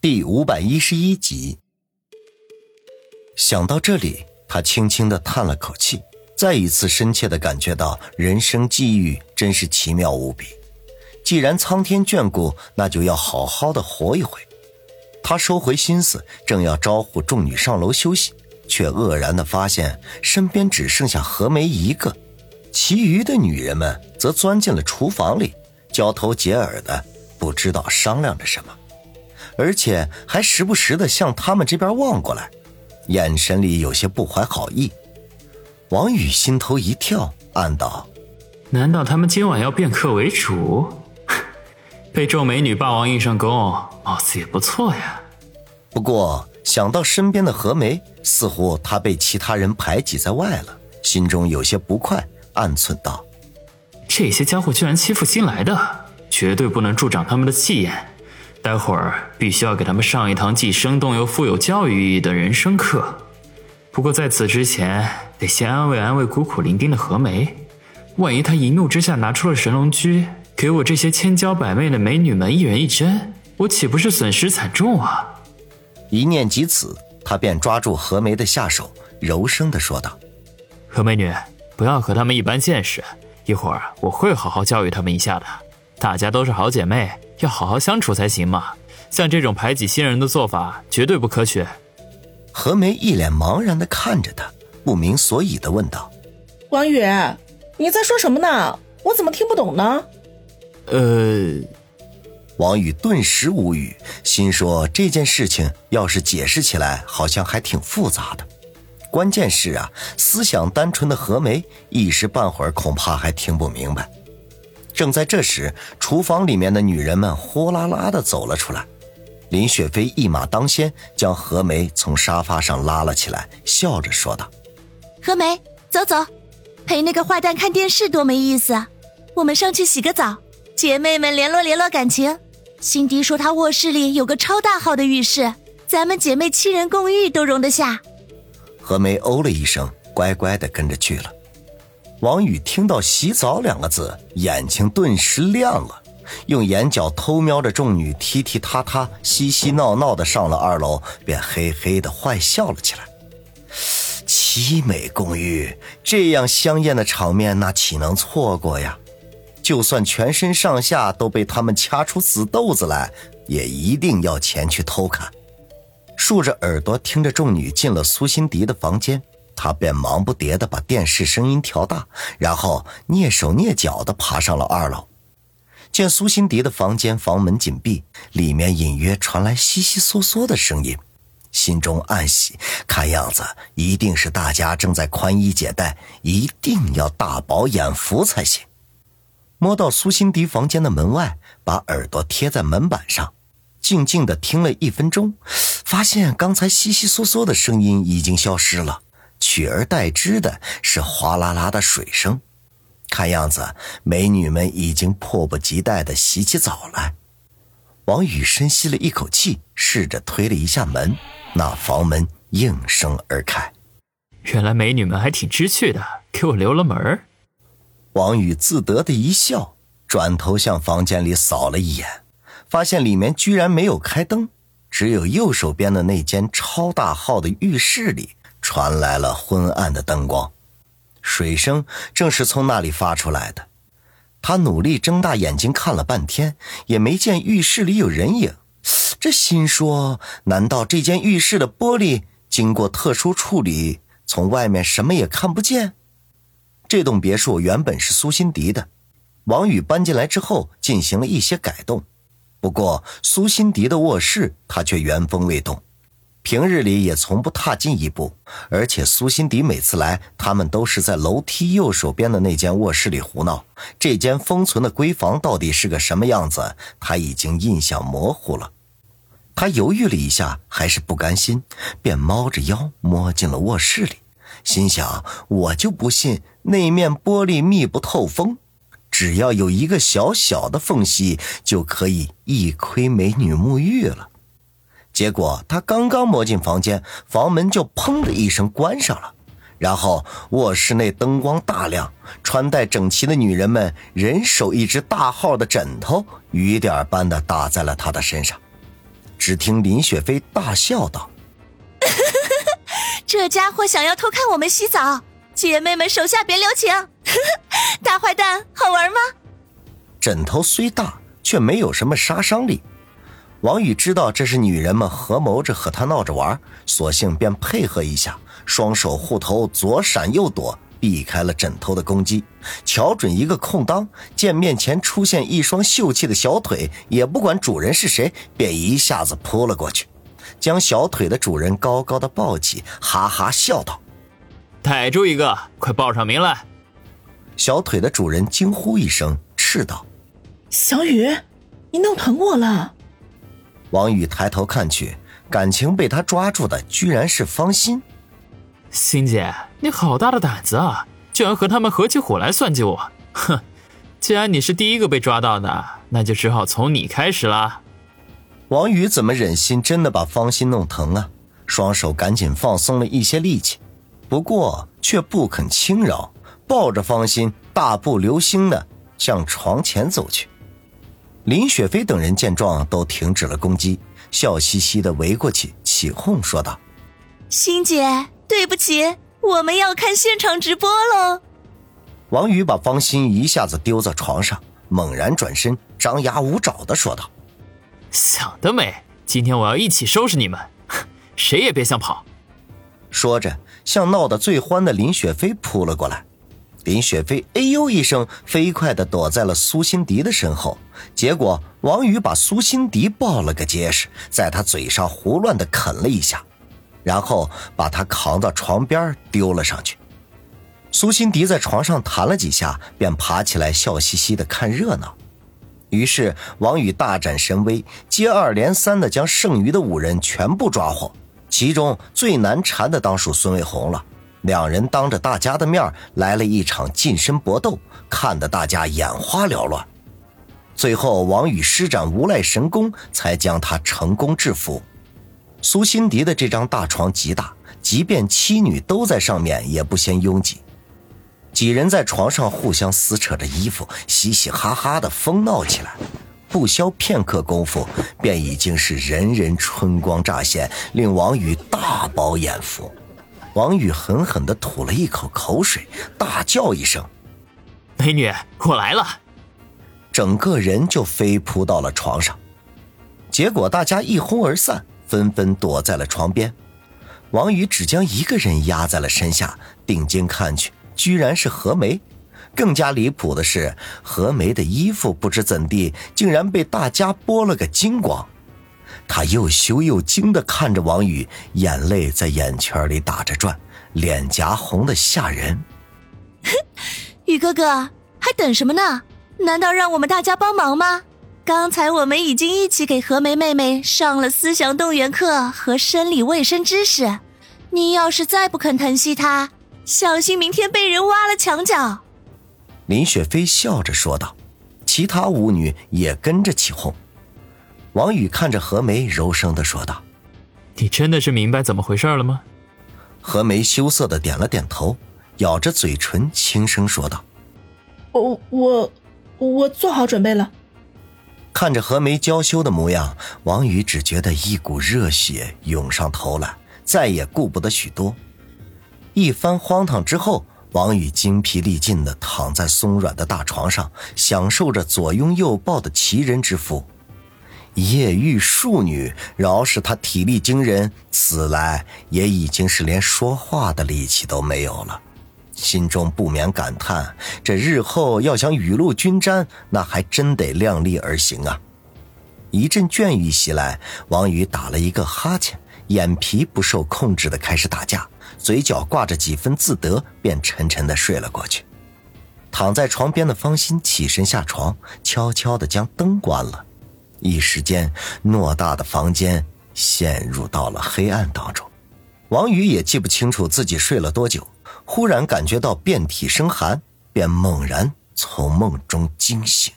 第五百一十一集。想到这里，他轻轻的叹了口气，再一次深切的感觉到人生际遇真是奇妙无比。既然苍天眷顾，那就要好好的活一回。他收回心思，正要招呼众女上楼休息，却愕然的发现身边只剩下何梅一个，其余的女人们则钻进了厨房里，交头接耳的，不知道商量着什么。而且还时不时的向他们这边望过来，眼神里有些不怀好意。王宇心头一跳，暗道：“难道他们今晚要变客为主？被众美女霸王硬上弓，貌似也不错呀。”不过想到身边的何梅，似乎她被其他人排挤在外了，心中有些不快，暗忖道：“这些家伙居然欺负新来的，绝对不能助长他们的气焰。”待会儿必须要给他们上一堂既生动又富有教育意义的人生课。不过在此之前，得先安慰安慰孤苦伶仃的何梅。万一她一怒之下拿出了神龙驹，给我这些千娇百媚的美女们一人一针，我岂不是损失惨重啊？一念及此，他便抓住何梅的下手，柔声的说道：“何美女，不要和他们一般见识。一会儿我会好好教育他们一下的。大家都是好姐妹。”要好好相处才行嘛！像这种排挤新人的做法绝对不可取。何梅一脸茫然的看着他，不明所以的问道：“王宇，你在说什么呢？我怎么听不懂呢？”呃，王宇顿时无语，心说这件事情要是解释起来，好像还挺复杂的。关键是啊，思想单纯的何梅一时半会儿恐怕还听不明白。正在这时，厨房里面的女人们呼啦啦的走了出来。林雪飞一马当先，将何梅从沙发上拉了起来，笑着说道：“何梅，走走，陪那个坏蛋看电视多没意思啊。我们上去洗个澡，姐妹们联络联络感情。辛迪说她卧室里有个超大号的浴室，咱们姐妹七人共浴都容得下。”何梅哦了一声，乖乖的跟着去了。王宇听到“洗澡”两个字，眼睛顿时亮了，用眼角偷瞄着众女踢踢踏踏、嬉嬉闹闹的上了二楼，便嘿嘿的坏笑了起来。七美公寓，这样香艳的场面，那岂能错过呀？就算全身上下都被他们掐出死豆子来，也一定要前去偷看。竖着耳朵听着众女进了苏辛迪的房间。他便忙不迭地把电视声音调大，然后蹑手蹑脚地爬上了二楼。见苏辛迪的房间房门紧闭，里面隐约传来悉悉嗦嗦的声音，心中暗喜，看样子一定是大家正在宽衣解带，一定要大饱眼福才行。摸到苏辛迪房间的门外，把耳朵贴在门板上，静静地听了一分钟，发现刚才悉悉嗦嗦的声音已经消失了。取而代之的是哗啦啦的水声，看样子美女们已经迫不及待地洗起澡来。王宇深吸了一口气，试着推了一下门，那房门应声而开。原来美女们还挺知趣的，给我留了门王宇自得的一笑，转头向房间里扫了一眼，发现里面居然没有开灯，只有右手边的那间超大号的浴室里。传来了昏暗的灯光，水声正是从那里发出来的。他努力睁大眼睛看了半天，也没见浴室里有人影。这心说：难道这间浴室的玻璃经过特殊处理，从外面什么也看不见？这栋别墅原本是苏辛迪的，王宇搬进来之后进行了一些改动。不过苏辛迪的卧室他却原封未动。平日里也从不踏进一步，而且苏辛迪每次来，他们都是在楼梯右手边的那间卧室里胡闹。这间封存的闺房到底是个什么样子，他已经印象模糊了。他犹豫了一下，还是不甘心，便猫着腰摸进了卧室里，心想：我就不信那面玻璃密不透风，只要有一个小小的缝隙，就可以一窥美女沐浴了。结果他刚刚摸进房间，房门就砰的一声关上了，然后卧室内灯光大亮，穿戴整齐的女人们人手一只大号的枕头，雨点般的打在了他的身上。只听林雪飞大笑道：“这家伙想要偷看我们洗澡，姐妹们手下别留情！大坏蛋，好玩吗？”枕头虽大，却没有什么杀伤力。王宇知道这是女人们合谋着和他闹着玩，索性便配合一下，双手护头，左闪右躲。避开了枕头的攻击，瞧准一个空当，见面前出现一双秀气的小腿，也不管主人是谁，便一下子扑了过去，将小腿的主人高高的抱起，哈哈笑道：“逮住一个，快报上名来！”小腿的主人惊呼一声，斥道：“小雨，你弄疼我了！”王宇抬头看去，感情被他抓住的居然是方心。心姐，你好大的胆子啊！居然和他们合起伙来算计我！哼，既然你是第一个被抓到的，那就只好从你开始了。王宇怎么忍心真的把方心弄疼啊？双手赶紧放松了一些力气，不过却不肯轻饶，抱着方心大步流星的向床前走去。林雪飞等人见状都停止了攻击，笑嘻嘻的围过去起哄说道：“欣姐。”对不起，我们要看现场直播喽。王宇把方心一下子丢在床上，猛然转身，张牙舞爪的说道：“想得美！今天我要一起收拾你们，谁也别想跑！”说着，向闹得最欢的林雪飞扑了过来。林雪飞哎呦一声，飞快的躲在了苏辛迪的身后。结果，王宇把苏辛迪抱了个结实，在他嘴上胡乱的啃了一下。然后把他扛到床边丢了上去。苏辛迪在床上弹了几下，便爬起来笑嘻嘻的看热闹。于是王宇大展神威，接二连三的将剩余的五人全部抓获。其中最难缠的当属孙卫红了，两人当着大家的面来了一场近身搏斗，看得大家眼花缭乱。最后王宇施展无赖神功，才将他成功制服。苏辛迪的这张大床极大，即便妻女都在上面，也不嫌拥挤。几人在床上互相撕扯着衣服，嘻嘻哈哈的疯闹起来。不消片刻功夫，便已经是人人春光乍现，令王宇大饱眼福。王宇狠狠的吐了一口口水，大叫一声：“美女，我来了！”整个人就飞扑到了床上。结果大家一哄而散。纷纷躲在了床边，王宇只将一个人压在了身下，定睛看去，居然是何梅。更加离谱的是，何梅的衣服不知怎地，竟然被大家剥了个精光。他又羞又惊的看着王宇，眼泪在眼圈里打着转，脸颊红的吓人。宇哥哥，还等什么呢？难道让我们大家帮忙吗？刚才我们已经一起给何梅妹妹上了思想动员课和生理卫生知识，你要是再不肯疼惜她，小心明天被人挖了墙角。林雪飞笑着说道，其他舞女也跟着起哄。王宇看着何梅，柔声的说道：“你真的是明白怎么回事了吗？”何梅羞涩的点了点头，咬着嘴唇轻声说道：“我我我做好准备了。”看着何梅娇羞的模样，王宇只觉得一股热血涌上头来，再也顾不得许多。一番荒唐之后，王宇精疲力尽的躺在松软的大床上，享受着左拥右抱的奇人之福。夜遇庶女，饶是他体力惊人，此来也已经是连说话的力气都没有了。心中不免感叹：这日后要想雨露均沾，那还真得量力而行啊！一阵倦意袭来，王宇打了一个哈欠，眼皮不受控制的开始打架，嘴角挂着几分自得，便沉沉的睡了过去。躺在床边的方心起身下床，悄悄的将灯关了。一时间，偌大的房间陷入到了黑暗当中。王宇也记不清楚自己睡了多久。忽然感觉到遍体生寒，便猛然从梦中惊醒。